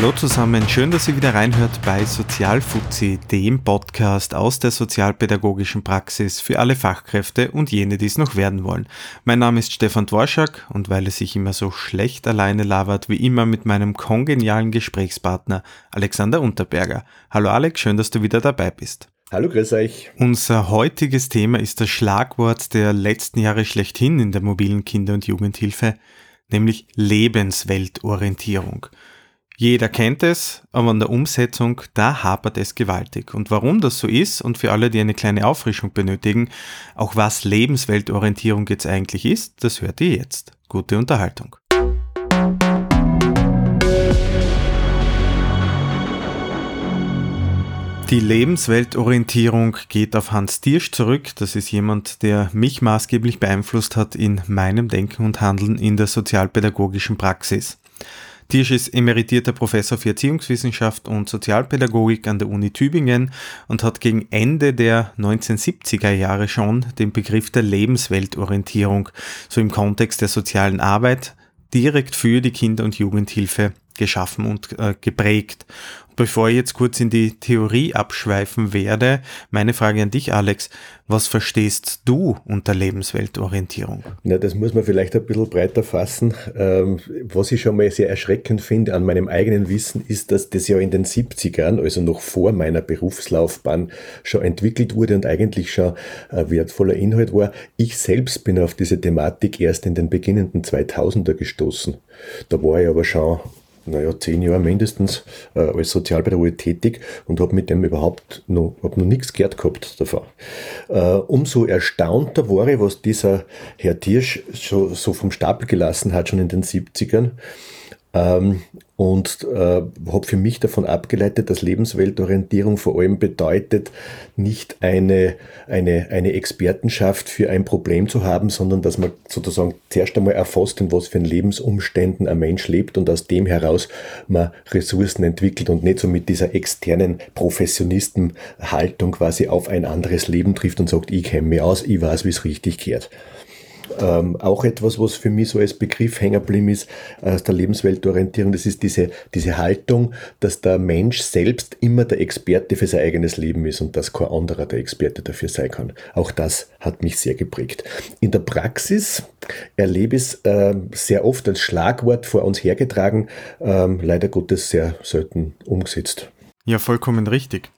Hallo zusammen, schön, dass ihr wieder reinhört bei Sozialfuzzi, dem Podcast aus der sozialpädagogischen Praxis für alle Fachkräfte und jene, die es noch werden wollen. Mein Name ist Stefan Dworschak und weil es sich immer so schlecht alleine labert, wie immer mit meinem kongenialen Gesprächspartner Alexander Unterberger. Hallo Alex, schön, dass du wieder dabei bist. Hallo, grüß euch. Unser heutiges Thema ist das Schlagwort der letzten Jahre schlechthin in der mobilen Kinder- und Jugendhilfe, nämlich Lebensweltorientierung. Jeder kennt es, aber an der Umsetzung, da hapert es gewaltig. Und warum das so ist und für alle, die eine kleine Auffrischung benötigen, auch was Lebensweltorientierung jetzt eigentlich ist, das hört ihr jetzt. Gute Unterhaltung. Die Lebensweltorientierung geht auf Hans Tiersch zurück. Das ist jemand, der mich maßgeblich beeinflusst hat in meinem Denken und Handeln in der sozialpädagogischen Praxis. Tiersch ist emeritierter Professor für Erziehungswissenschaft und Sozialpädagogik an der Uni Tübingen und hat gegen Ende der 1970er Jahre schon den Begriff der Lebensweltorientierung, so im Kontext der sozialen Arbeit, direkt für die Kinder- und Jugendhilfe geschaffen und äh, geprägt. Bevor ich jetzt kurz in die Theorie abschweifen werde, meine Frage an dich, Alex. Was verstehst du unter Lebensweltorientierung? Na, das muss man vielleicht ein bisschen breiter fassen. Ähm, was ich schon mal sehr erschreckend finde an meinem eigenen Wissen ist, dass das ja in den 70ern, also noch vor meiner Berufslaufbahn, schon entwickelt wurde und eigentlich schon ein wertvoller Inhalt war. Ich selbst bin auf diese Thematik erst in den beginnenden 2000er gestoßen. Da war ich aber schon naja, zehn Jahre mindestens äh, als Sozialpädagoge tätig und habe mit dem überhaupt noch, hab noch nichts gehört gehabt davon. Äh, umso erstaunter war ich, was dieser Herr Tiersch schon so vom Stapel gelassen hat, schon in den 70ern. Ähm, und äh, habe für mich davon abgeleitet, dass Lebensweltorientierung vor allem bedeutet, nicht eine, eine, eine Expertenschaft für ein Problem zu haben, sondern dass man sozusagen zuerst einmal erfasst, in was für Lebensumständen ein Mensch lebt und aus dem heraus man Ressourcen entwickelt und nicht so mit dieser externen Professionistenhaltung quasi auf ein anderes Leben trifft und sagt, ich kenne mich aus, ich weiß, wie es richtig gehört. Ähm, auch etwas, was für mich so als Begriff hängen geblieben ist, aus der Lebensweltorientierung, das ist diese, diese Haltung, dass der Mensch selbst immer der Experte für sein eigenes Leben ist und dass kein anderer der Experte dafür sein kann. Auch das hat mich sehr geprägt. In der Praxis erlebe ich es äh, sehr oft als Schlagwort vor uns hergetragen, ähm, leider Gottes sehr selten umgesetzt. Ja, vollkommen richtig.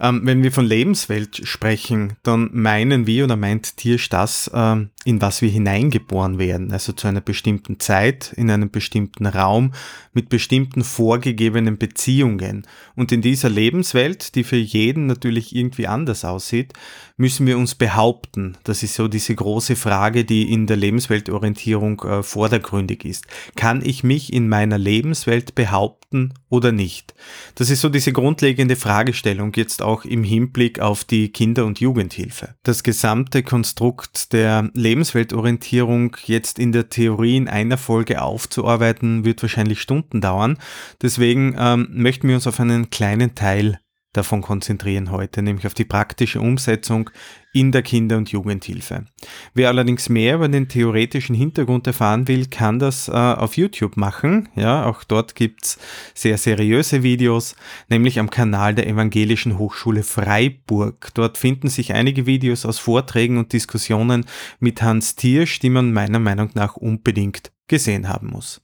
Ähm, wenn wir von Lebenswelt sprechen, dann meinen wir oder meint Tiersch das, ähm, in was wir hineingeboren werden, also zu einer bestimmten Zeit, in einem bestimmten Raum, mit bestimmten vorgegebenen Beziehungen. Und in dieser Lebenswelt, die für jeden natürlich irgendwie anders aussieht, müssen wir uns behaupten. Das ist so diese große Frage, die in der Lebensweltorientierung äh, vordergründig ist. Kann ich mich in meiner Lebenswelt behaupten oder nicht? Das ist so diese grundlegende Fragestellung jetzt auch im Hinblick auf die Kinder- und Jugendhilfe. Das gesamte Konstrukt der Lebensweltorientierung jetzt in der Theorie in einer Folge aufzuarbeiten, wird wahrscheinlich Stunden dauern. Deswegen ähm, möchten wir uns auf einen kleinen Teil davon konzentrieren heute, nämlich auf die praktische Umsetzung in der Kinder- und Jugendhilfe. Wer allerdings mehr über den theoretischen Hintergrund erfahren will, kann das äh, auf YouTube machen. Ja, auch dort gibt's sehr seriöse Videos, nämlich am Kanal der Evangelischen Hochschule Freiburg. Dort finden sich einige Videos aus Vorträgen und Diskussionen mit Hans Tiersch, die man meiner Meinung nach unbedingt gesehen haben muss.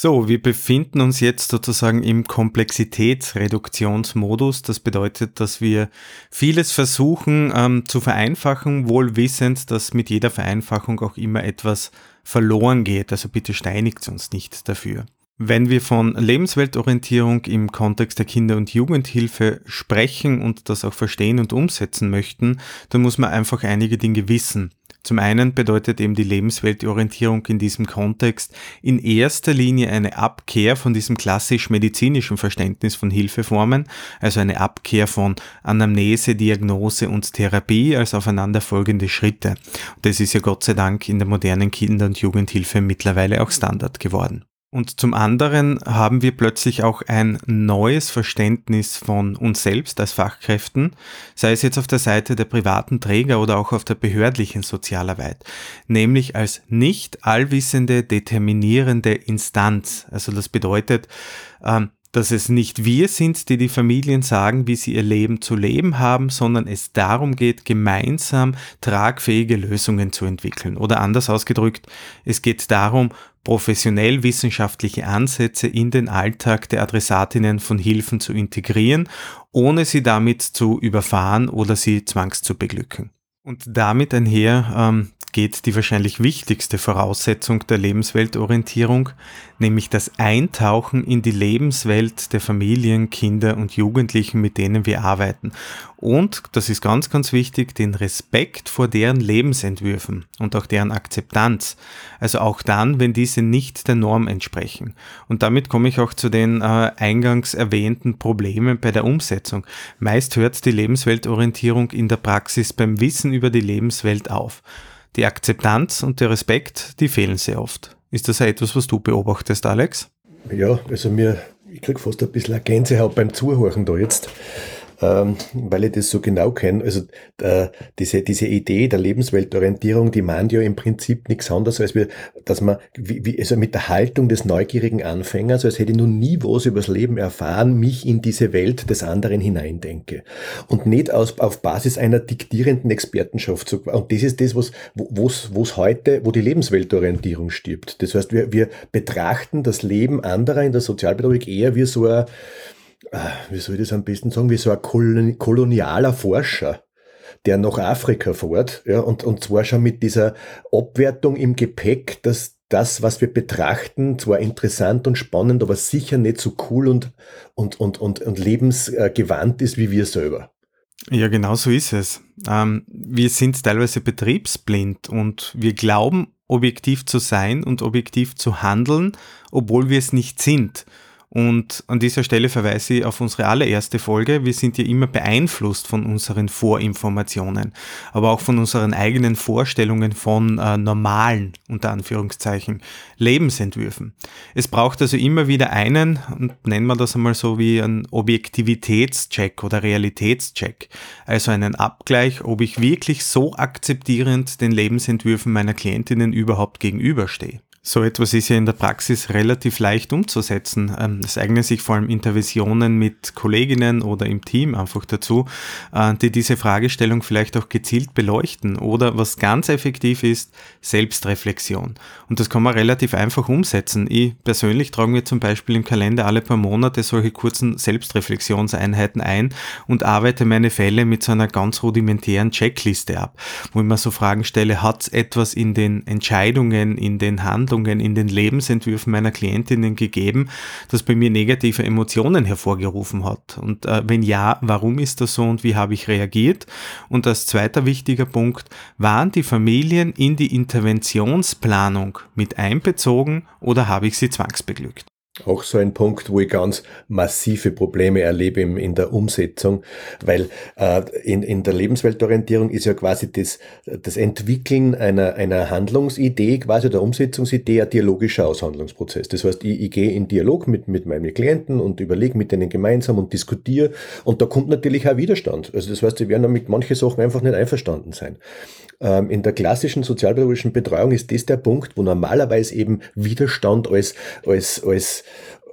So, wir befinden uns jetzt sozusagen im Komplexitätsreduktionsmodus. Das bedeutet, dass wir vieles versuchen ähm, zu vereinfachen, wohl wissend, dass mit jeder Vereinfachung auch immer etwas verloren geht. Also bitte steinigt uns nicht dafür. Wenn wir von Lebensweltorientierung im Kontext der Kinder- und Jugendhilfe sprechen und das auch verstehen und umsetzen möchten, dann muss man einfach einige Dinge wissen. Zum einen bedeutet eben die Lebensweltorientierung in diesem Kontext in erster Linie eine Abkehr von diesem klassisch medizinischen Verständnis von Hilfeformen, also eine Abkehr von Anamnese, Diagnose und Therapie als aufeinanderfolgende Schritte. Das ist ja Gott sei Dank in der modernen Kinder- und Jugendhilfe mittlerweile auch Standard geworden. Und zum anderen haben wir plötzlich auch ein neues Verständnis von uns selbst als Fachkräften, sei es jetzt auf der Seite der privaten Träger oder auch auf der behördlichen Sozialarbeit, nämlich als nicht allwissende, determinierende Instanz. Also das bedeutet, ähm, dass es nicht wir sind, die die Familien sagen, wie sie ihr Leben zu leben haben, sondern es darum geht, gemeinsam tragfähige Lösungen zu entwickeln. Oder anders ausgedrückt, es geht darum, professionell wissenschaftliche Ansätze in den Alltag der Adressatinnen von Hilfen zu integrieren, ohne sie damit zu überfahren oder sie zwangs zu beglücken. Und damit einher ähm, geht die wahrscheinlich wichtigste Voraussetzung der Lebensweltorientierung, nämlich das Eintauchen in die Lebenswelt der Familien, Kinder und Jugendlichen, mit denen wir arbeiten. Und, das ist ganz, ganz wichtig, den Respekt vor deren Lebensentwürfen und auch deren Akzeptanz. Also auch dann, wenn diese nicht der Norm entsprechen. Und damit komme ich auch zu den äh, eingangs erwähnten Problemen bei der Umsetzung. Meist hört die Lebensweltorientierung in der Praxis beim Wissen über die Lebenswelt auf. Die Akzeptanz und der Respekt, die fehlen sehr oft. Ist das etwas, was du beobachtest, Alex? Ja, also mir, ich kriege fast ein bisschen eine Gänsehaut beim Zuhören da jetzt ähm, weil ich das so genau kenne. Also äh, diese, diese Idee der Lebensweltorientierung, die meint ja im Prinzip nichts anderes, als wir, dass man wie, wie, also mit der Haltung des neugierigen Anfängers, als hätte ich noch nie was übers Leben erfahren, mich in diese Welt des anderen hineindenke. Und nicht aus, auf Basis einer diktierenden Expertenschaft. Und das ist das, was wo es heute, wo die Lebensweltorientierung stirbt. Das heißt, wir, wir betrachten das Leben anderer in der Sozialpädagogik eher wie so ein wie soll ich das am besten sagen, wie so ein kolonialer Forscher, der nach Afrika fährt, ja, und, und zwar schon mit dieser Abwertung im Gepäck, dass das, was wir betrachten, zwar interessant und spannend, aber sicher nicht so cool und, und, und, und, und lebensgewandt ist wie wir selber. Ja, genau so ist es. Ähm, wir sind teilweise betriebsblind und wir glauben, objektiv zu sein und objektiv zu handeln, obwohl wir es nicht sind. Und an dieser Stelle verweise ich auf unsere allererste Folge. Wir sind ja immer beeinflusst von unseren Vorinformationen, aber auch von unseren eigenen Vorstellungen von äh, normalen, unter Anführungszeichen, Lebensentwürfen. Es braucht also immer wieder einen, und nennen wir das einmal so wie einen Objektivitätscheck oder Realitätscheck. Also einen Abgleich, ob ich wirklich so akzeptierend den Lebensentwürfen meiner Klientinnen überhaupt gegenüberstehe. So etwas ist ja in der Praxis relativ leicht umzusetzen. Ähm, es eignen sich vor allem Interventionen mit Kolleginnen oder im Team einfach dazu, äh, die diese Fragestellung vielleicht auch gezielt beleuchten. Oder was ganz effektiv ist, Selbstreflexion. Und das kann man relativ einfach umsetzen. Ich persönlich trage mir zum Beispiel im Kalender alle paar Monate solche kurzen Selbstreflexionseinheiten ein und arbeite meine Fälle mit so einer ganz rudimentären Checkliste ab, wo ich mir so Fragen stelle, hat es etwas in den Entscheidungen, in den Handlungen, Handlungen in den Lebensentwürfen meiner Klientinnen gegeben, das bei mir negative Emotionen hervorgerufen hat? Und äh, wenn ja, warum ist das so und wie habe ich reagiert? Und als zweiter wichtiger Punkt, waren die Familien in die Interventionsplanung mit einbezogen oder habe ich sie zwangsbeglückt? Auch so ein Punkt, wo ich ganz massive Probleme erlebe in, in der Umsetzung, weil äh, in, in der Lebensweltorientierung ist ja quasi das, das Entwickeln einer, einer Handlungsidee, quasi der Umsetzungsidee, ein dialogischer Aushandlungsprozess. Das heißt, ich, ich gehe in Dialog mit, mit meinen Klienten und überlege mit denen gemeinsam und diskutiere und da kommt natürlich auch Widerstand. Also das heißt, sie werden mit manchen Sachen einfach nicht einverstanden sein. Ähm, in der klassischen sozialpädagogischen Betreuung ist das der Punkt, wo normalerweise eben Widerstand als, als, als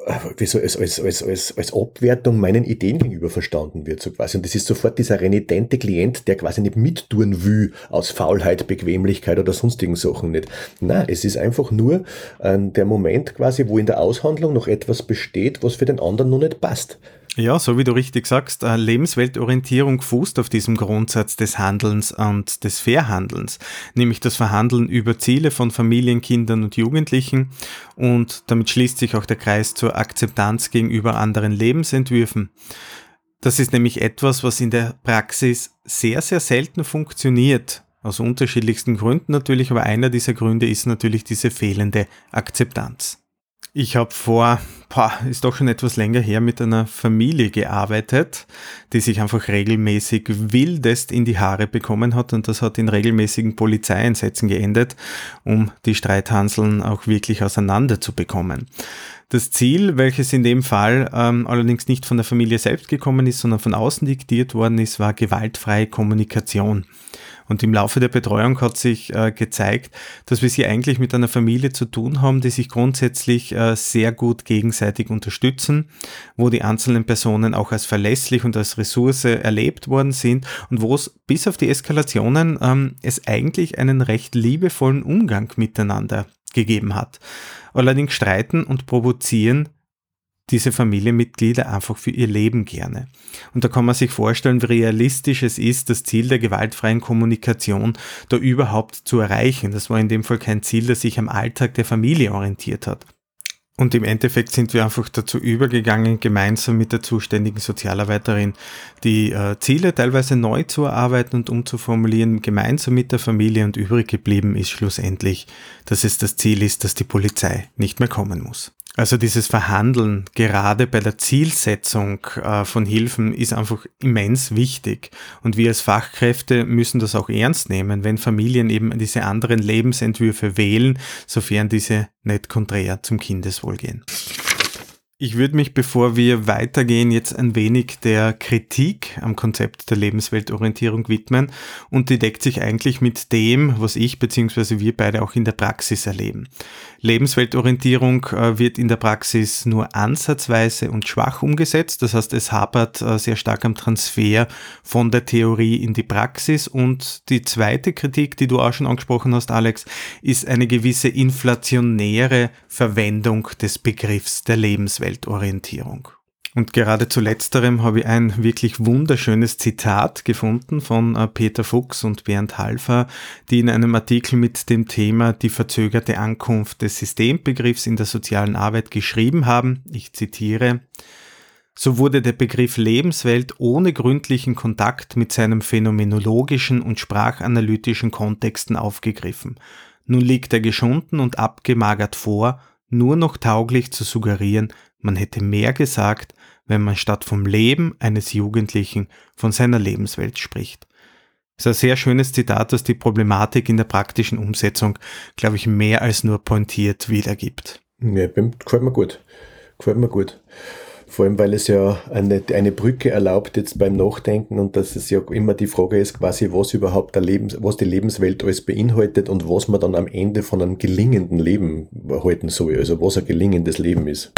äh, wie so, als, als, als, als, als Abwertung meinen Ideen gegenüber verstanden wird, so quasi. Und das ist sofort dieser renitente Klient, der quasi nicht mittun will aus Faulheit, Bequemlichkeit oder sonstigen Sachen nicht. Na, es ist einfach nur äh, der Moment quasi, wo in der Aushandlung noch etwas besteht, was für den anderen noch nicht passt. Ja, so wie du richtig sagst, äh, Lebensweltorientierung fußt auf diesem Grundsatz des Handelns und des Verhandelns, nämlich das Verhandeln über Ziele von Familien, Kindern und Jugendlichen und damit schließt sich auch der Kreis zur Akzeptanz gegenüber anderen Lebensentwürfen. Das ist nämlich etwas, was in der Praxis sehr, sehr selten funktioniert. Aus unterschiedlichsten Gründen natürlich, aber einer dieser Gründe ist natürlich diese fehlende Akzeptanz. Ich habe vor, boah, ist doch schon etwas länger her, mit einer Familie gearbeitet, die sich einfach regelmäßig wildest in die Haare bekommen hat und das hat in regelmäßigen Polizeieinsätzen geendet, um die Streithanseln auch wirklich auseinander zu bekommen. Das Ziel, welches in dem Fall ähm, allerdings nicht von der Familie selbst gekommen ist, sondern von außen diktiert worden ist, war gewaltfreie Kommunikation. Und im Laufe der Betreuung hat sich äh, gezeigt, dass wir sie eigentlich mit einer Familie zu tun haben, die sich grundsätzlich äh, sehr gut gegenseitig unterstützen, wo die einzelnen Personen auch als verlässlich und als Ressource erlebt worden sind und wo es bis auf die Eskalationen ähm, es eigentlich einen recht liebevollen Umgang miteinander gegeben hat. Allerdings streiten und provozieren diese Familienmitglieder einfach für ihr Leben gerne. Und da kann man sich vorstellen, wie realistisch es ist, das Ziel der gewaltfreien Kommunikation da überhaupt zu erreichen. Das war in dem Fall kein Ziel, das sich am Alltag der Familie orientiert hat. Und im Endeffekt sind wir einfach dazu übergegangen, gemeinsam mit der zuständigen Sozialarbeiterin die äh, Ziele teilweise neu zu erarbeiten und umzuformulieren, gemeinsam mit der Familie und übrig geblieben ist schlussendlich, dass es das Ziel ist, dass die Polizei nicht mehr kommen muss. Also dieses Verhandeln gerade bei der Zielsetzung äh, von Hilfen ist einfach immens wichtig. Und wir als Fachkräfte müssen das auch ernst nehmen, wenn Familien eben diese anderen Lebensentwürfe wählen, sofern diese nicht konträr zum Kindeswohl gehen. Ich würde mich, bevor wir weitergehen, jetzt ein wenig der Kritik am Konzept der Lebensweltorientierung widmen und die deckt sich eigentlich mit dem, was ich bzw. wir beide auch in der Praxis erleben. Lebensweltorientierung äh, wird in der Praxis nur ansatzweise und schwach umgesetzt, das heißt es hapert äh, sehr stark am Transfer von der Theorie in die Praxis und die zweite Kritik, die du auch schon angesprochen hast, Alex, ist eine gewisse inflationäre Verwendung des Begriffs der Lebenswelt. Lebensweltorientierung. Und gerade zu letzterem habe ich ein wirklich wunderschönes Zitat gefunden von äh, Peter Fuchs und Bernd Halfer, die in einem Artikel mit dem Thema die verzögerte Ankunft des Systembegriffs in der sozialen Arbeit geschrieben haben. Ich zitiere. So wurde der Begriff Lebenswelt ohne gründlichen Kontakt mit seinem phänomenologischen und sprachanalytischen Kontexten aufgegriffen. Nun liegt er geschunden und abgemagert vor, nur noch tauglich zu suggerieren, man hätte mehr gesagt, wenn man statt vom Leben eines Jugendlichen von seiner Lebenswelt spricht. Das ist ein sehr schönes Zitat, das die Problematik in der praktischen Umsetzung, glaube ich, mehr als nur pointiert wiedergibt. Ja, gefällt mir gut. Gefällt mir gut. Vor allem, weil es ja eine, eine Brücke erlaubt jetzt beim Nachdenken und dass es ja immer die Frage ist, quasi, was überhaupt der Lebens, was die Lebenswelt alles beinhaltet und was man dann am Ende von einem gelingenden Leben halten soll, also was ein gelingendes Leben ist.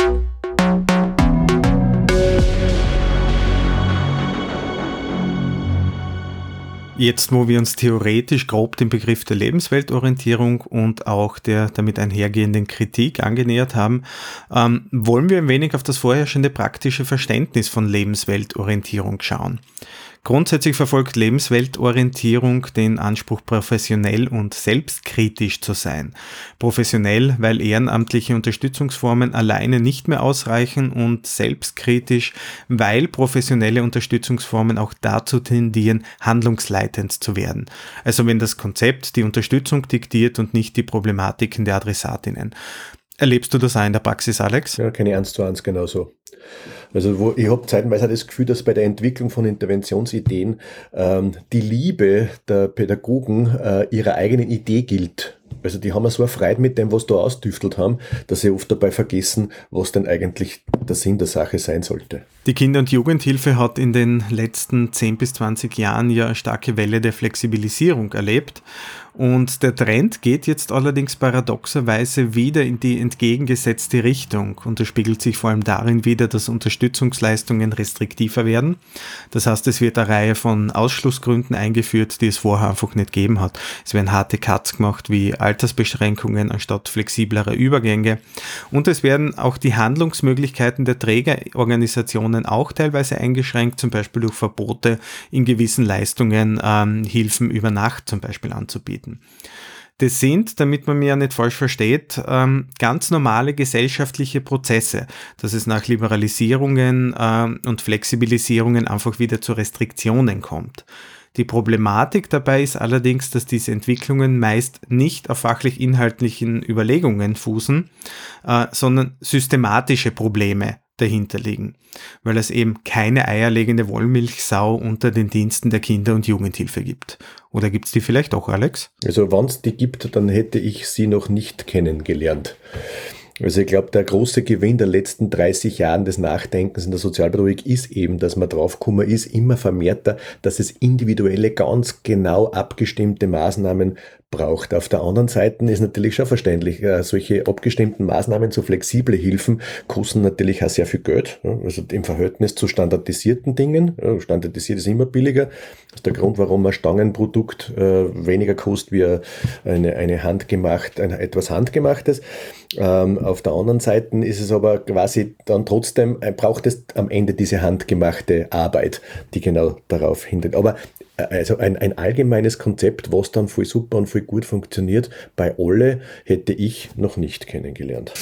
Jetzt, wo wir uns theoretisch grob dem Begriff der Lebensweltorientierung und auch der damit einhergehenden Kritik angenähert haben, ähm, wollen wir ein wenig auf das vorherrschende praktische Verständnis von Lebensweltorientierung schauen. Grundsätzlich verfolgt Lebensweltorientierung den Anspruch, professionell und selbstkritisch zu sein. Professionell, weil ehrenamtliche Unterstützungsformen alleine nicht mehr ausreichen und selbstkritisch, weil professionelle Unterstützungsformen auch dazu tendieren, handlungsleitend zu werden. Also wenn das Konzept die Unterstützung diktiert und nicht die Problematiken der Adressatinnen. Erlebst du das auch in der Praxis, Alex? Ja, keine eins zu eins genauso. Also wo, ich habe zeitweise das Gefühl, dass bei der Entwicklung von Interventionsideen ähm, die Liebe der Pädagogen äh, ihrer eigenen Idee gilt. Also die haben so erfreut mit dem, was da ausdüftelt haben, dass sie oft dabei vergessen, was denn eigentlich der Sinn der Sache sein sollte. Die Kinder- und Jugendhilfe hat in den letzten 10 bis 20 Jahren ja eine starke Welle der Flexibilisierung erlebt. Und der Trend geht jetzt allerdings paradoxerweise wieder in die entgegengesetzte Richtung. Und das spiegelt sich vor allem darin wieder, dass Unterstützungsleistungen restriktiver werden. Das heißt, es wird eine Reihe von Ausschlussgründen eingeführt, die es vorher einfach nicht gegeben hat. Es werden harte Cuts gemacht wie Altersbeschränkungen anstatt flexiblerer Übergänge. Und es werden auch die Handlungsmöglichkeiten der Trägerorganisationen auch teilweise eingeschränkt, zum Beispiel durch Verbote in gewissen Leistungen ähm, Hilfen über Nacht zum Beispiel anzubieten. Das sind, damit man mir ja nicht falsch versteht, ähm, ganz normale gesellschaftliche Prozesse, dass es nach Liberalisierungen ähm, und Flexibilisierungen einfach wieder zu Restriktionen kommt. Die Problematik dabei ist allerdings, dass diese Entwicklungen meist nicht auf fachlich-inhaltlichen Überlegungen fußen, äh, sondern systematische Probleme dahinter liegen, weil es eben keine eierlegende Wollmilchsau unter den Diensten der Kinder- und Jugendhilfe gibt. Oder gibt es die vielleicht auch, Alex? Also wenn es die gibt, dann hätte ich sie noch nicht kennengelernt. Also ich glaube, der große Gewinn der letzten 30 Jahren des Nachdenkens in der Sozialpädagogik ist eben, dass man draufgekommen ist, immer vermehrter, dass es individuelle, ganz genau abgestimmte Maßnahmen braucht. Auf der anderen Seite ist natürlich schon verständlich, äh, solche abgestimmten Maßnahmen, so flexible Hilfen kosten natürlich auch sehr viel Geld. Also im Verhältnis zu standardisierten Dingen. Standardisiert ist immer billiger. Das ist der Grund, warum ein Stangenprodukt äh, weniger kostet wie eine, eine handgemacht, ein, etwas handgemachtes. Ähm, auf der anderen Seite ist es aber quasi dann trotzdem, äh, braucht es am Ende diese handgemachte Arbeit, die genau darauf hindert. Aber also ein, ein allgemeines Konzept, was dann voll super und voll gut funktioniert, bei alle hätte ich noch nicht kennengelernt.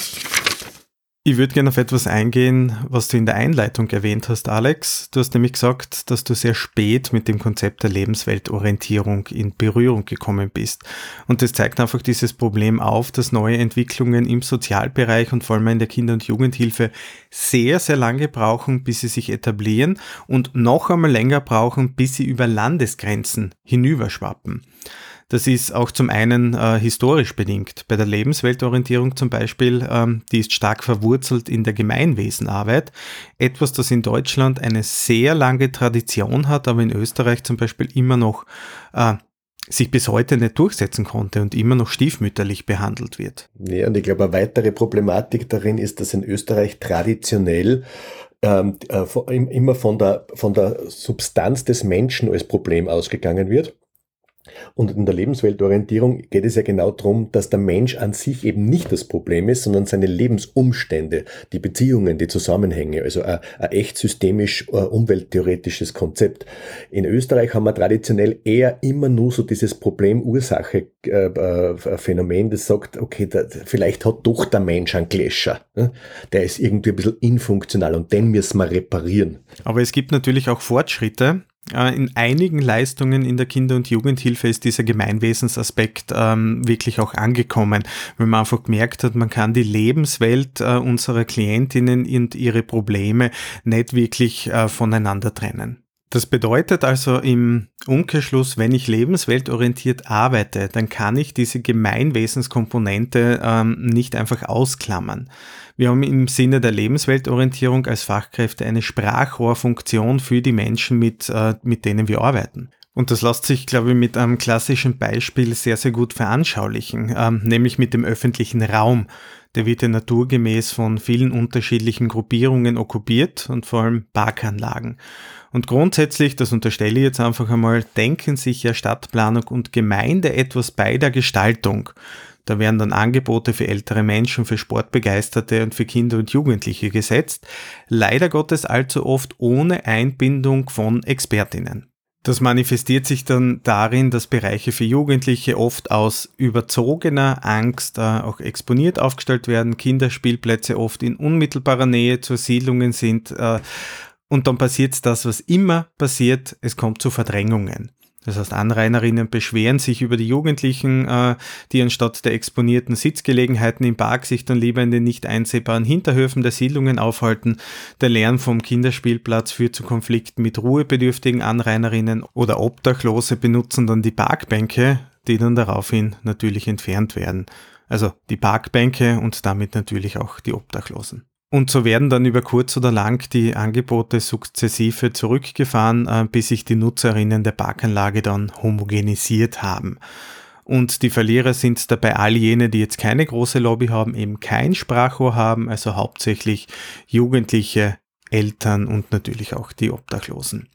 Ich würde gerne auf etwas eingehen, was du in der Einleitung erwähnt hast, Alex. Du hast nämlich gesagt, dass du sehr spät mit dem Konzept der Lebensweltorientierung in Berührung gekommen bist. Und das zeigt einfach dieses Problem auf, dass neue Entwicklungen im Sozialbereich und vor allem in der Kinder- und Jugendhilfe sehr, sehr lange brauchen, bis sie sich etablieren und noch einmal länger brauchen, bis sie über Landesgrenzen hinüberschwappen. Das ist auch zum einen äh, historisch bedingt. Bei der Lebensweltorientierung zum Beispiel, ähm, die ist stark verwurzelt in der Gemeinwesenarbeit. Etwas, das in Deutschland eine sehr lange Tradition hat, aber in Österreich zum Beispiel immer noch äh, sich bis heute nicht durchsetzen konnte und immer noch stiefmütterlich behandelt wird. Ja, und ich glaube, eine weitere Problematik darin ist, dass in Österreich traditionell ähm, äh, immer von der, von der Substanz des Menschen als Problem ausgegangen wird. Und in der Lebensweltorientierung geht es ja genau darum, dass der Mensch an sich eben nicht das Problem ist, sondern seine Lebensumstände, die Beziehungen, die Zusammenhänge, also ein, ein echt systemisch uh, umwelttheoretisches Konzept. In Österreich haben wir traditionell eher immer nur so dieses Problem-Ursache-Phänomen, das sagt, okay, da, vielleicht hat doch der Mensch einen Gläscher. Ne? Der ist irgendwie ein bisschen infunktional und den müssen wir reparieren. Aber es gibt natürlich auch Fortschritte. Äh, in einigen Leistungen in der Kinder- und Jugendhilfe ist dieser Gemeinwesensaspekt ähm, wirklich auch angekommen, wenn man einfach gemerkt hat, man kann die Lebenswelt äh, unserer Klientinnen und ihre Probleme nicht wirklich äh, voneinander trennen. Das bedeutet also im Umkehrschluss, wenn ich lebensweltorientiert arbeite, dann kann ich diese Gemeinwesenskomponente ähm, nicht einfach ausklammern. Wir haben im Sinne der Lebensweltorientierung als Fachkräfte eine Sprachrohrfunktion für die Menschen, mit, äh, mit denen wir arbeiten. Und das lässt sich, glaube ich, mit einem klassischen Beispiel sehr, sehr gut veranschaulichen, ähm, nämlich mit dem öffentlichen Raum. Der wird ja naturgemäß von vielen unterschiedlichen Gruppierungen okkupiert und vor allem Parkanlagen. Und grundsätzlich, das unterstelle ich jetzt einfach einmal, denken sich ja Stadtplanung und Gemeinde etwas bei der Gestaltung. Da werden dann Angebote für ältere Menschen, für Sportbegeisterte und für Kinder und Jugendliche gesetzt. Leider Gottes allzu oft ohne Einbindung von Expertinnen. Das manifestiert sich dann darin, dass Bereiche für Jugendliche oft aus überzogener Angst äh, auch exponiert aufgestellt werden, Kinderspielplätze oft in unmittelbarer Nähe zu Siedlungen sind äh, und dann passiert das, was immer passiert, es kommt zu Verdrängungen. Das heißt, Anrainerinnen beschweren sich über die Jugendlichen, äh, die anstatt der exponierten Sitzgelegenheiten im Park sich dann lieber in den nicht einsehbaren Hinterhöfen der Siedlungen aufhalten. Der Lärm vom Kinderspielplatz führt zu Konflikten mit ruhebedürftigen Anrainerinnen oder Obdachlose benutzen dann die Parkbänke, die dann daraufhin natürlich entfernt werden. Also die Parkbänke und damit natürlich auch die Obdachlosen. Und so werden dann über kurz oder lang die Angebote sukzessive zurückgefahren, äh, bis sich die Nutzerinnen der Parkanlage dann homogenisiert haben. Und die Verlierer sind dabei all jene, die jetzt keine große Lobby haben, eben kein Sprachrohr haben, also hauptsächlich Jugendliche, Eltern und natürlich auch die Obdachlosen.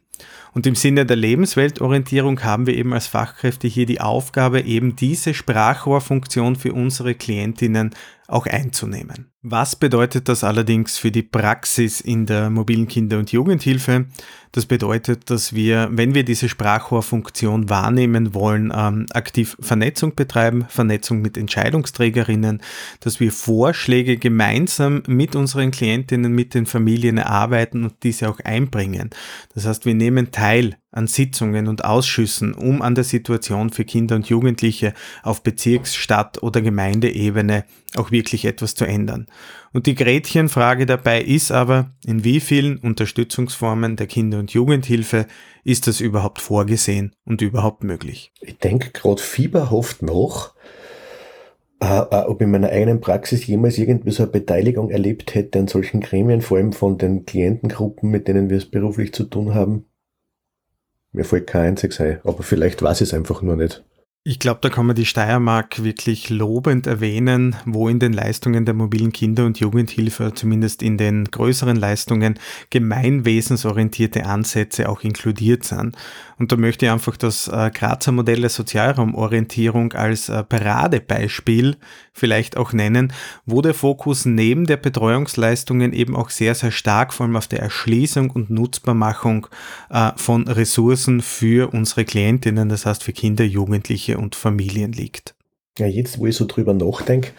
Und im Sinne der Lebensweltorientierung haben wir eben als Fachkräfte hier die Aufgabe, eben diese Sprachrohrfunktion für unsere Klientinnen auch einzunehmen. Was bedeutet das allerdings für die Praxis in der mobilen Kinder- und Jugendhilfe? Das bedeutet, dass wir, wenn wir diese Sprachrohrfunktion wahrnehmen wollen, ähm, aktiv Vernetzung betreiben, Vernetzung mit Entscheidungsträgerinnen, dass wir Vorschläge gemeinsam mit unseren Klientinnen, mit den Familien erarbeiten und diese auch einbringen. Das heißt, wir nehmen teil an Sitzungen und Ausschüssen, um an der Situation für Kinder und Jugendliche auf Bezirks-, Stadt- oder Gemeindeebene auch wirklich etwas zu ändern. Und die Gretchenfrage dabei ist aber, in wie vielen Unterstützungsformen der Kinder- und Jugendhilfe ist das überhaupt vorgesehen und überhaupt möglich? Ich denke gerade fieberhaft nach, äh, äh, ob in meiner eigenen Praxis jemals irgendwie so eine Beteiligung erlebt hätte an solchen Gremien, vor allem von den Klientengruppen, mit denen wir es beruflich zu tun haben. Mir fällt kein einziges ein, aber vielleicht weiß ich es einfach nur nicht. Ich glaube, da kann man die Steiermark wirklich lobend erwähnen, wo in den Leistungen der mobilen Kinder- und Jugendhilfe, zumindest in den größeren Leistungen, gemeinwesensorientierte Ansätze auch inkludiert sind. Und da möchte ich einfach das äh, Grazer Modell der Sozialraumorientierung als äh, Paradebeispiel vielleicht auch nennen, wo der Fokus neben der Betreuungsleistungen eben auch sehr, sehr stark vor allem auf der Erschließung und Nutzbarmachung äh, von Ressourcen für unsere Klientinnen, das heißt für Kinder, Jugendliche, Jugendliche und Familien liegt. Ja, jetzt, wo ich so drüber nachdenke,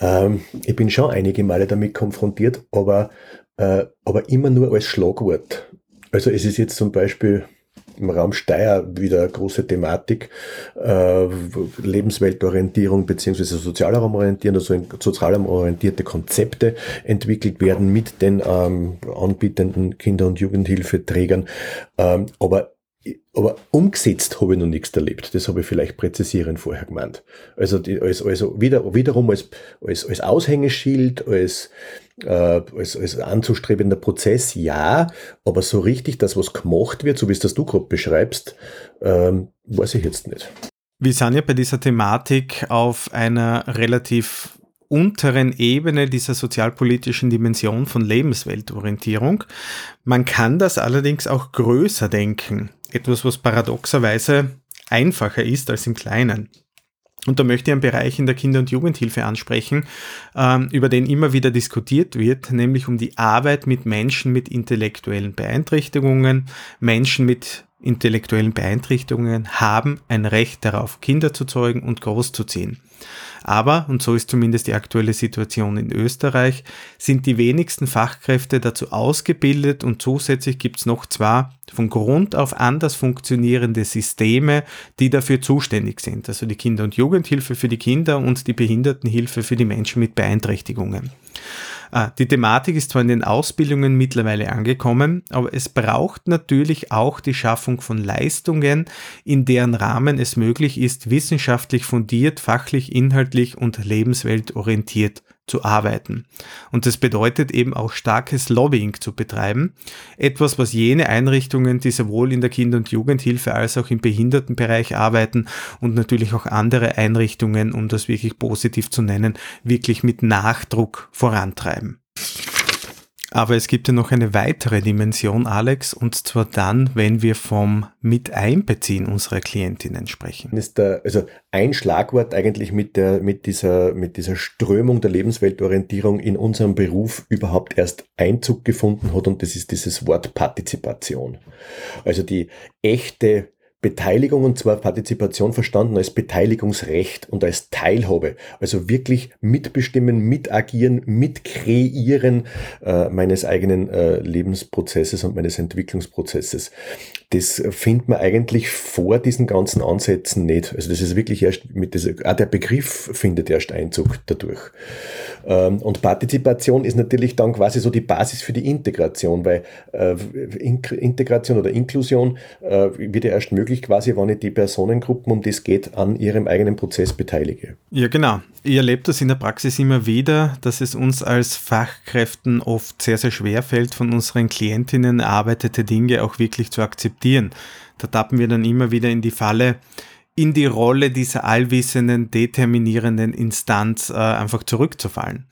ähm, ich bin schon einige Male damit konfrontiert, aber, äh, aber immer nur als Schlagwort. Also es ist jetzt zum Beispiel im Raum Steyr wieder eine große Thematik, äh, Lebensweltorientierung beziehungsweise Sozialraumorientierung, also sozialraumorientierte Konzepte entwickelt werden mit den ähm, anbietenden Kinder- und Jugendhilfeträgern. Ähm, aber aber umgesetzt habe ich noch nichts erlebt. Das habe ich vielleicht präzisierend vorher gemeint. Also, die, als, also wieder, wiederum als, als, als Aushängeschild, als, äh, als, als anzustrebender Prozess, ja, aber so richtig, dass was gemacht wird, so wie es das du gerade beschreibst, ähm, weiß ich jetzt nicht. Wir sind ja bei dieser Thematik auf einer relativ unteren Ebene dieser sozialpolitischen Dimension von Lebensweltorientierung. Man kann das allerdings auch größer denken etwas, was paradoxerweise einfacher ist als im Kleinen. Und da möchte ich einen Bereich in der Kinder- und Jugendhilfe ansprechen, ähm, über den immer wieder diskutiert wird, nämlich um die Arbeit mit Menschen mit intellektuellen Beeinträchtigungen. Menschen mit intellektuellen Beeinträchtigungen haben ein Recht darauf, Kinder zu zeugen und großzuziehen. Aber, und so ist zumindest die aktuelle Situation in Österreich, sind die wenigsten Fachkräfte dazu ausgebildet und zusätzlich gibt es noch zwar von Grund auf anders funktionierende Systeme, die dafür zuständig sind. Also die Kinder- und Jugendhilfe für die Kinder und die Behindertenhilfe für die Menschen mit Beeinträchtigungen. Ah, die Thematik ist zwar in den Ausbildungen mittlerweile angekommen, aber es braucht natürlich auch die Schaffung von Leistungen, in deren Rahmen es möglich ist, wissenschaftlich fundiert, fachlich, inhaltlich und lebensweltorientiert zu arbeiten. Und das bedeutet eben auch starkes Lobbying zu betreiben. Etwas, was jene Einrichtungen, die sowohl in der Kinder- und Jugendhilfe als auch im Behindertenbereich arbeiten und natürlich auch andere Einrichtungen, um das wirklich positiv zu nennen, wirklich mit Nachdruck vorantreiben. Aber es gibt ja noch eine weitere Dimension, Alex, und zwar dann, wenn wir vom Miteinbeziehen unserer Klientinnen sprechen. Ist der, also ein Schlagwort eigentlich mit, der, mit, dieser, mit dieser Strömung der Lebensweltorientierung in unserem Beruf überhaupt erst Einzug gefunden hat und das ist dieses Wort Partizipation. Also die echte Beteiligung und zwar Partizipation verstanden als Beteiligungsrecht und als Teilhabe. Also wirklich mitbestimmen, mitagieren, mitkreieren äh, meines eigenen äh, Lebensprozesses und meines Entwicklungsprozesses. Das findet man eigentlich vor diesen ganzen Ansätzen nicht. Also das ist wirklich erst mit dieser, auch der Begriff findet erst Einzug dadurch. Ähm, und Partizipation ist natürlich dann quasi so die Basis für die Integration, weil äh, Integration oder Inklusion äh, wird ja erst möglich quasi, wenn ich die Personengruppen, um die es geht, an ihrem eigenen Prozess beteilige. Ja, genau. Ich erlebe das in der Praxis immer wieder, dass es uns als Fachkräften oft sehr, sehr schwer fällt, von unseren Klientinnen erarbeitete Dinge auch wirklich zu akzeptieren. Da tappen wir dann immer wieder in die Falle, in die Rolle dieser allwissenden, determinierenden Instanz äh, einfach zurückzufallen.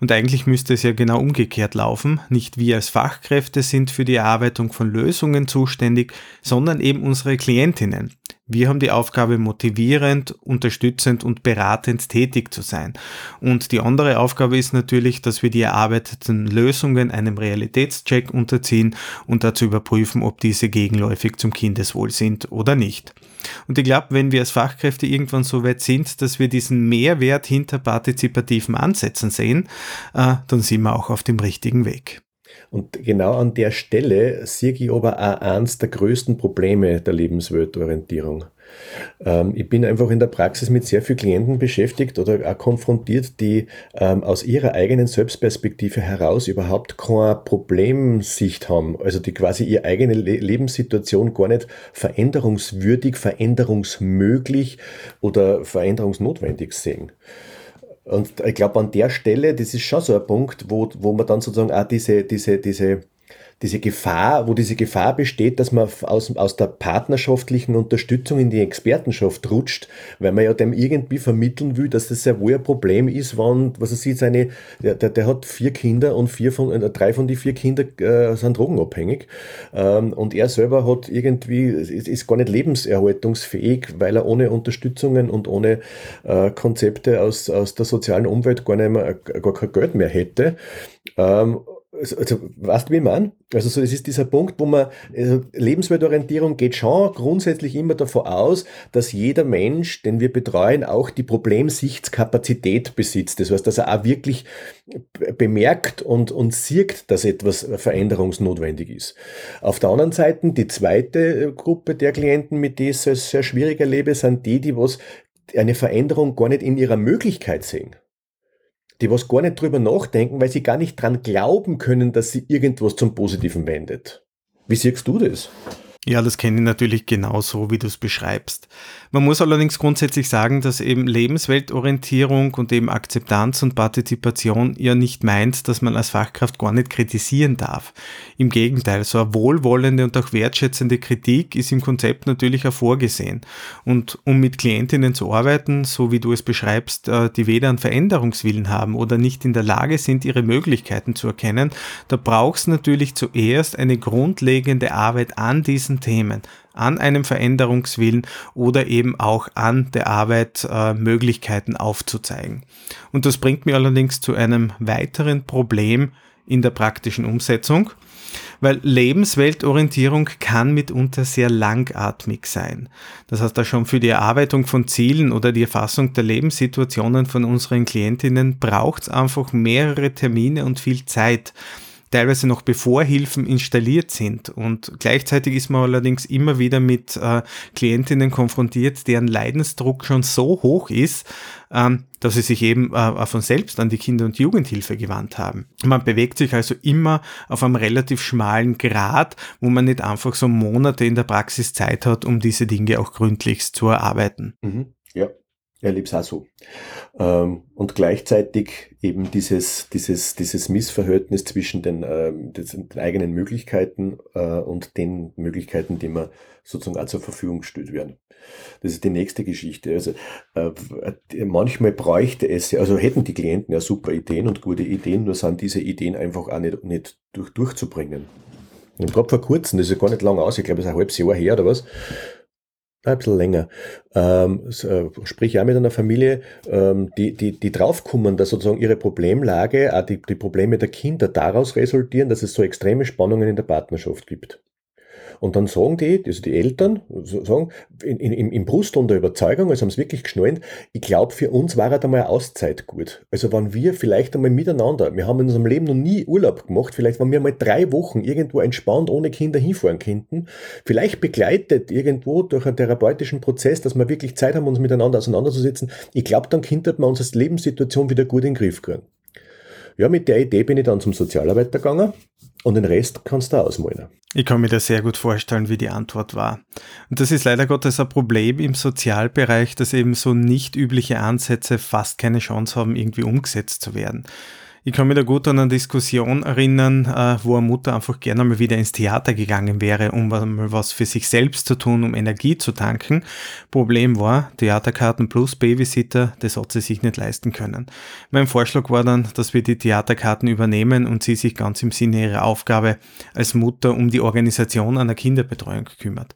Und eigentlich müsste es ja genau umgekehrt laufen. Nicht wir als Fachkräfte sind für die Erarbeitung von Lösungen zuständig, sondern eben unsere Klientinnen. Wir haben die Aufgabe, motivierend, unterstützend und beratend tätig zu sein. Und die andere Aufgabe ist natürlich, dass wir die erarbeiteten Lösungen einem Realitätscheck unterziehen und dazu überprüfen, ob diese gegenläufig zum Kindeswohl sind oder nicht. Und ich glaube, wenn wir als Fachkräfte irgendwann so weit sind, dass wir diesen Mehrwert hinter partizipativen Ansätzen sehen, äh, dann sind wir auch auf dem richtigen Weg. Und genau an der Stelle sehe ich aber auch eins der größten Probleme der Lebensweltorientierung. Ähm, ich bin einfach in der Praxis mit sehr vielen Klienten beschäftigt oder auch konfrontiert, die ähm, aus ihrer eigenen Selbstperspektive heraus überhaupt keine Problemsicht haben. Also die quasi ihre eigene Le Lebenssituation gar nicht veränderungswürdig, veränderungsmöglich oder veränderungsnotwendig sehen. Und ich glaube, an der Stelle, das ist schon so ein Punkt, wo, wo man dann sozusagen auch diese, diese, diese diese Gefahr, wo diese Gefahr besteht, dass man aus, aus der partnerschaftlichen Unterstützung in die Expertenschaft rutscht, weil man ja dem irgendwie vermitteln will, dass das sehr wohl ein Problem ist, wenn, was er sieht, seine, der, der, hat vier Kinder und vier von, äh, drei von den vier Kindern äh, sind drogenabhängig. Ähm, und er selber hat irgendwie, ist, ist gar nicht lebenserhaltungsfähig, weil er ohne Unterstützungen und ohne äh, Konzepte aus, aus der sozialen Umwelt gar nicht mehr, gar kein Geld mehr hätte. Ähm, also, also weißt du, wie meine? Also so, das ist dieser Punkt, wo man, also Lebensweltorientierung geht schon grundsätzlich immer davon aus, dass jeder Mensch, den wir betreuen, auch die Problemsichtskapazität besitzt. Das heißt, dass er auch wirklich bemerkt und, und sieht, dass etwas veränderungsnotwendig ist. Auf der anderen Seite, die zweite Gruppe der Klienten, mit denen ich es sehr schwierig erlebe, sind die, die was eine Veränderung gar nicht in ihrer Möglichkeit sehen die was gar nicht drüber nachdenken, weil sie gar nicht dran glauben können, dass sie irgendwas zum Positiven wendet. Wie siehst du das? Ja, das kenne ich natürlich genauso, wie du es beschreibst. Man muss allerdings grundsätzlich sagen, dass eben Lebensweltorientierung und eben Akzeptanz und Partizipation ja nicht meint, dass man als Fachkraft gar nicht kritisieren darf. Im Gegenteil, so eine wohlwollende und auch wertschätzende Kritik ist im Konzept natürlich auch vorgesehen. Und um mit Klientinnen zu arbeiten, so wie du es beschreibst, äh, die weder einen Veränderungswillen haben oder nicht in der Lage sind, ihre Möglichkeiten zu erkennen, da braucht es natürlich zuerst eine grundlegende Arbeit an diesen Themen, an einem Veränderungswillen oder eben auch an der Arbeit äh, Möglichkeiten aufzuzeigen. Und das bringt mir allerdings zu einem weiteren Problem in der praktischen Umsetzung, weil Lebensweltorientierung kann mitunter sehr langatmig sein. Das heißt, da schon für die Erarbeitung von Zielen oder die Erfassung der Lebenssituationen von unseren Klientinnen braucht es einfach mehrere Termine und viel Zeit teilweise noch bevor Hilfen installiert sind. Und gleichzeitig ist man allerdings immer wieder mit äh, Klientinnen konfrontiert, deren Leidensdruck schon so hoch ist, ähm, dass sie sich eben äh, von selbst an die Kinder- und Jugendhilfe gewandt haben. Man bewegt sich also immer auf einem relativ schmalen Grad, wo man nicht einfach so Monate in der Praxis Zeit hat, um diese Dinge auch gründlichst zu erarbeiten. Mhm. Ja, erlebe es auch so. Ähm, und gleichzeitig eben dieses, dieses, dieses Missverhältnis zwischen den, ähm, den eigenen Möglichkeiten äh, und den Möglichkeiten, die man sozusagen auch zur Verfügung gestellt werden. Das ist die nächste Geschichte. Also äh, manchmal bräuchte es, also hätten die Klienten ja super Ideen und gute Ideen, nur sind diese Ideen einfach auch nicht, nicht durch, durchzubringen. Und gerade vor kurzem, das ist ja gar nicht lang aus, ich glaube, es ist ein halbes Jahr her oder was, ein bisschen länger. Ähm, äh, sprich auch mit einer Familie, ähm, die, die, die draufkommen, dass sozusagen ihre Problemlage, auch die, die Probleme der Kinder daraus resultieren, dass es so extreme Spannungen in der Partnerschaft gibt. Und dann sagen die, also die Eltern, sagen, in, in, im Brustton der Überzeugung, also haben es wirklich geschnallt, ich glaube, für uns war halt einmal eine Auszeit gut. Also wenn wir vielleicht einmal miteinander, wir haben in unserem Leben noch nie Urlaub gemacht, vielleicht wenn wir mal drei Wochen irgendwo entspannt ohne Kinder hinfahren könnten, vielleicht begleitet irgendwo durch einen therapeutischen Prozess, dass wir wirklich Zeit haben, uns miteinander auseinanderzusetzen, ich glaube, dann könnte man unsere Lebenssituation wieder gut in den Griff kriegen. Ja, mit der Idee bin ich dann zum Sozialarbeiter gegangen und den Rest kannst du ausmalen. Ich kann mir das sehr gut vorstellen, wie die Antwort war. Und das ist leider Gottes ein Problem im Sozialbereich, dass eben so nicht übliche Ansätze fast keine Chance haben, irgendwie umgesetzt zu werden. Ich kann mich da gut an eine Diskussion erinnern, äh, wo eine Mutter einfach gerne mal wieder ins Theater gegangen wäre, um mal was für sich selbst zu tun, um Energie zu tanken. Problem war, Theaterkarten plus Babysitter, das hat sie sich nicht leisten können. Mein Vorschlag war dann, dass wir die Theaterkarten übernehmen und sie sich ganz im Sinne ihrer Aufgabe als Mutter um die Organisation einer Kinderbetreuung kümmert.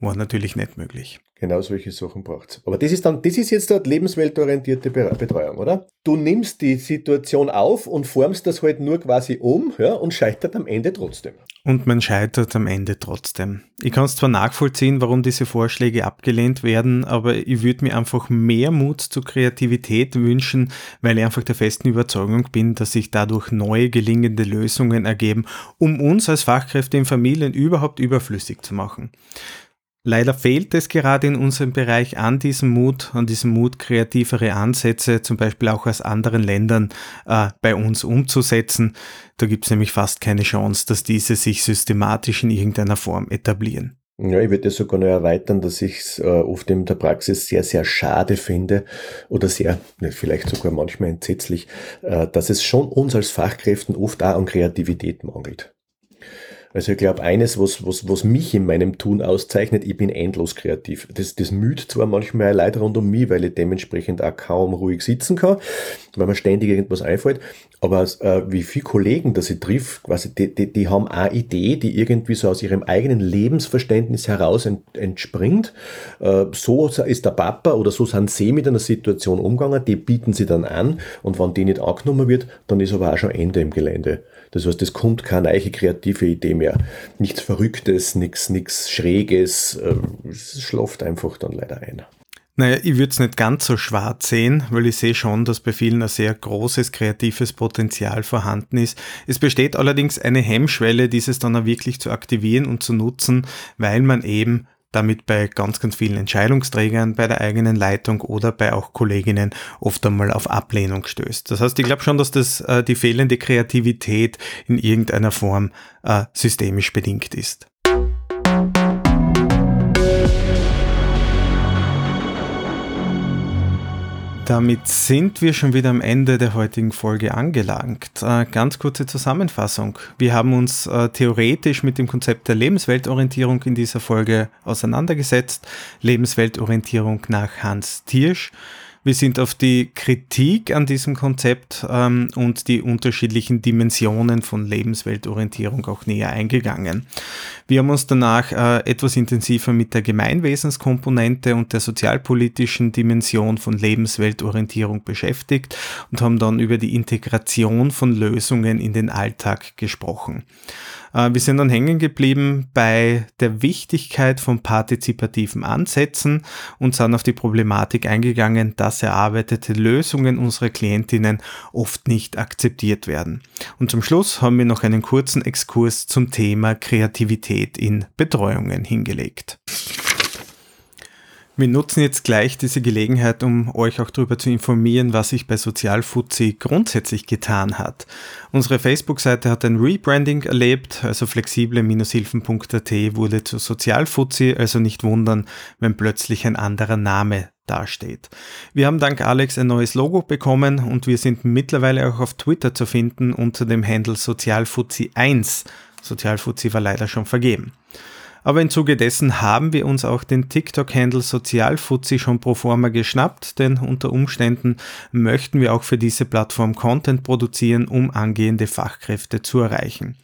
War natürlich nicht möglich. Genau solche Sachen braucht es. Aber das ist dann, das ist jetzt dort lebensweltorientierte Betreuung, oder? Du nimmst die Situation auf und formst das halt nur quasi um ja, und scheitert am Ende trotzdem. Und man scheitert am Ende trotzdem. Ich kann es zwar nachvollziehen, warum diese Vorschläge abgelehnt werden, aber ich würde mir einfach mehr Mut zur Kreativität wünschen, weil ich einfach der festen Überzeugung bin, dass sich dadurch neue gelingende Lösungen ergeben, um uns als Fachkräfte in Familien überhaupt überflüssig zu machen. Leider fehlt es gerade in unserem Bereich an diesem Mut, an diesem Mut, kreativere Ansätze, zum Beispiel auch aus anderen Ländern, äh, bei uns umzusetzen. Da gibt es nämlich fast keine Chance, dass diese sich systematisch in irgendeiner Form etablieren. Ja, ich würde das sogar noch erweitern, dass ich es äh, oft in der Praxis sehr, sehr schade finde oder sehr, ne, vielleicht sogar manchmal entsetzlich, äh, dass es schon uns als Fachkräften oft auch an Kreativität mangelt. Also ich glaube, eines, was, was, was mich in meinem Tun auszeichnet, ich bin endlos kreativ. Das, das müht zwar manchmal Leute rund um mich, weil ich dementsprechend auch kaum ruhig sitzen kann, weil mir ständig irgendwas einfällt, aber äh, wie viele Kollegen, dass ich triff, quasi, die, die, die haben eine Idee, die irgendwie so aus ihrem eigenen Lebensverständnis heraus ent, entspringt. Äh, so ist der Papa oder so sind sie mit einer Situation umgegangen, die bieten sie dann an und wenn die nicht angenommen wird, dann ist aber auch schon Ende im Gelände. Das heißt, es kommt keine neue kreative Idee mehr. Nichts Verrücktes, nichts, nichts Schräges. Äh, es schlaft einfach dann leider ein. Naja, ich würde es nicht ganz so schwarz sehen, weil ich sehe schon, dass bei vielen ein sehr großes kreatives Potenzial vorhanden ist. Es besteht allerdings eine Hemmschwelle, dieses dann auch wirklich zu aktivieren und zu nutzen, weil man eben damit bei ganz, ganz vielen Entscheidungsträgern, bei der eigenen Leitung oder bei auch Kolleginnen oft einmal auf Ablehnung stößt. Das heißt, ich glaube schon, dass das äh, die fehlende Kreativität in irgendeiner Form äh, systemisch bedingt ist. Damit sind wir schon wieder am Ende der heutigen Folge angelangt. Äh, ganz kurze Zusammenfassung. Wir haben uns äh, theoretisch mit dem Konzept der Lebensweltorientierung in dieser Folge auseinandergesetzt. Lebensweltorientierung nach Hans Thiersch. Wir sind auf die Kritik an diesem Konzept ähm, und die unterschiedlichen Dimensionen von Lebensweltorientierung auch näher eingegangen. Wir haben uns danach äh, etwas intensiver mit der Gemeinwesenskomponente und der sozialpolitischen Dimension von Lebensweltorientierung beschäftigt und haben dann über die Integration von Lösungen in den Alltag gesprochen. Äh, wir sind dann hängen geblieben bei der Wichtigkeit von partizipativen Ansätzen und sind auf die Problematik eingegangen, dass erarbeitete Lösungen unserer Klientinnen oft nicht akzeptiert werden. Und zum Schluss haben wir noch einen kurzen Exkurs zum Thema Kreativität in Betreuungen hingelegt. Wir nutzen jetzt gleich diese Gelegenheit, um euch auch darüber zu informieren, was sich bei Sozialfuzzi grundsätzlich getan hat. Unsere Facebook-Seite hat ein Rebranding erlebt, also flexible-hilfen.at wurde zu Sozialfuzzi, also nicht wundern, wenn plötzlich ein anderer Name dasteht. Wir haben dank Alex ein neues Logo bekommen und wir sind mittlerweile auch auf Twitter zu finden unter dem Handle Sozialfuzzi1. Sozialfuzzi war leider schon vergeben. Aber im Zuge dessen haben wir uns auch den TikTok-Handle Sozialfuzzi schon pro forma geschnappt, denn unter Umständen möchten wir auch für diese Plattform Content produzieren, um angehende Fachkräfte zu erreichen.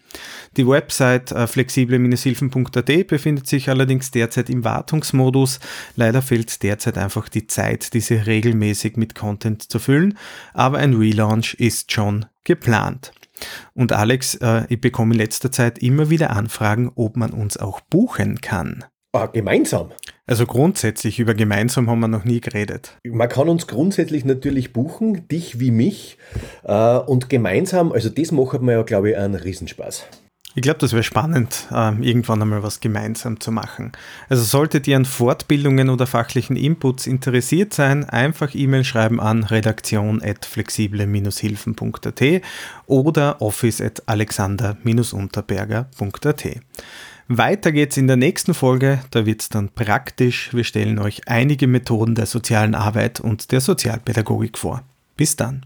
Die Website äh, flexible-hilfen.at befindet sich allerdings derzeit im Wartungsmodus. Leider fehlt derzeit einfach die Zeit, diese regelmäßig mit Content zu füllen, aber ein Relaunch ist schon geplant. Und Alex, äh, ich bekomme in letzter Zeit immer wieder Anfragen, ob man uns auch buchen kann. Ah, gemeinsam? Also grundsätzlich über gemeinsam haben wir noch nie geredet. Man kann uns grundsätzlich natürlich buchen, dich wie mich. Äh, und gemeinsam, also das macht mir ja, glaube ich, einen Riesenspaß. Ich glaube, das wäre spannend, ähm, irgendwann einmal was gemeinsam zu machen. Also solltet ihr an Fortbildungen oder fachlichen Inputs interessiert sein, einfach E-Mail schreiben an redaktion.flexible-hilfen.at oder office.alexander-unterberger.at. Weiter geht's in der nächsten Folge, da wird's dann praktisch. Wir stellen euch einige Methoden der sozialen Arbeit und der Sozialpädagogik vor. Bis dann.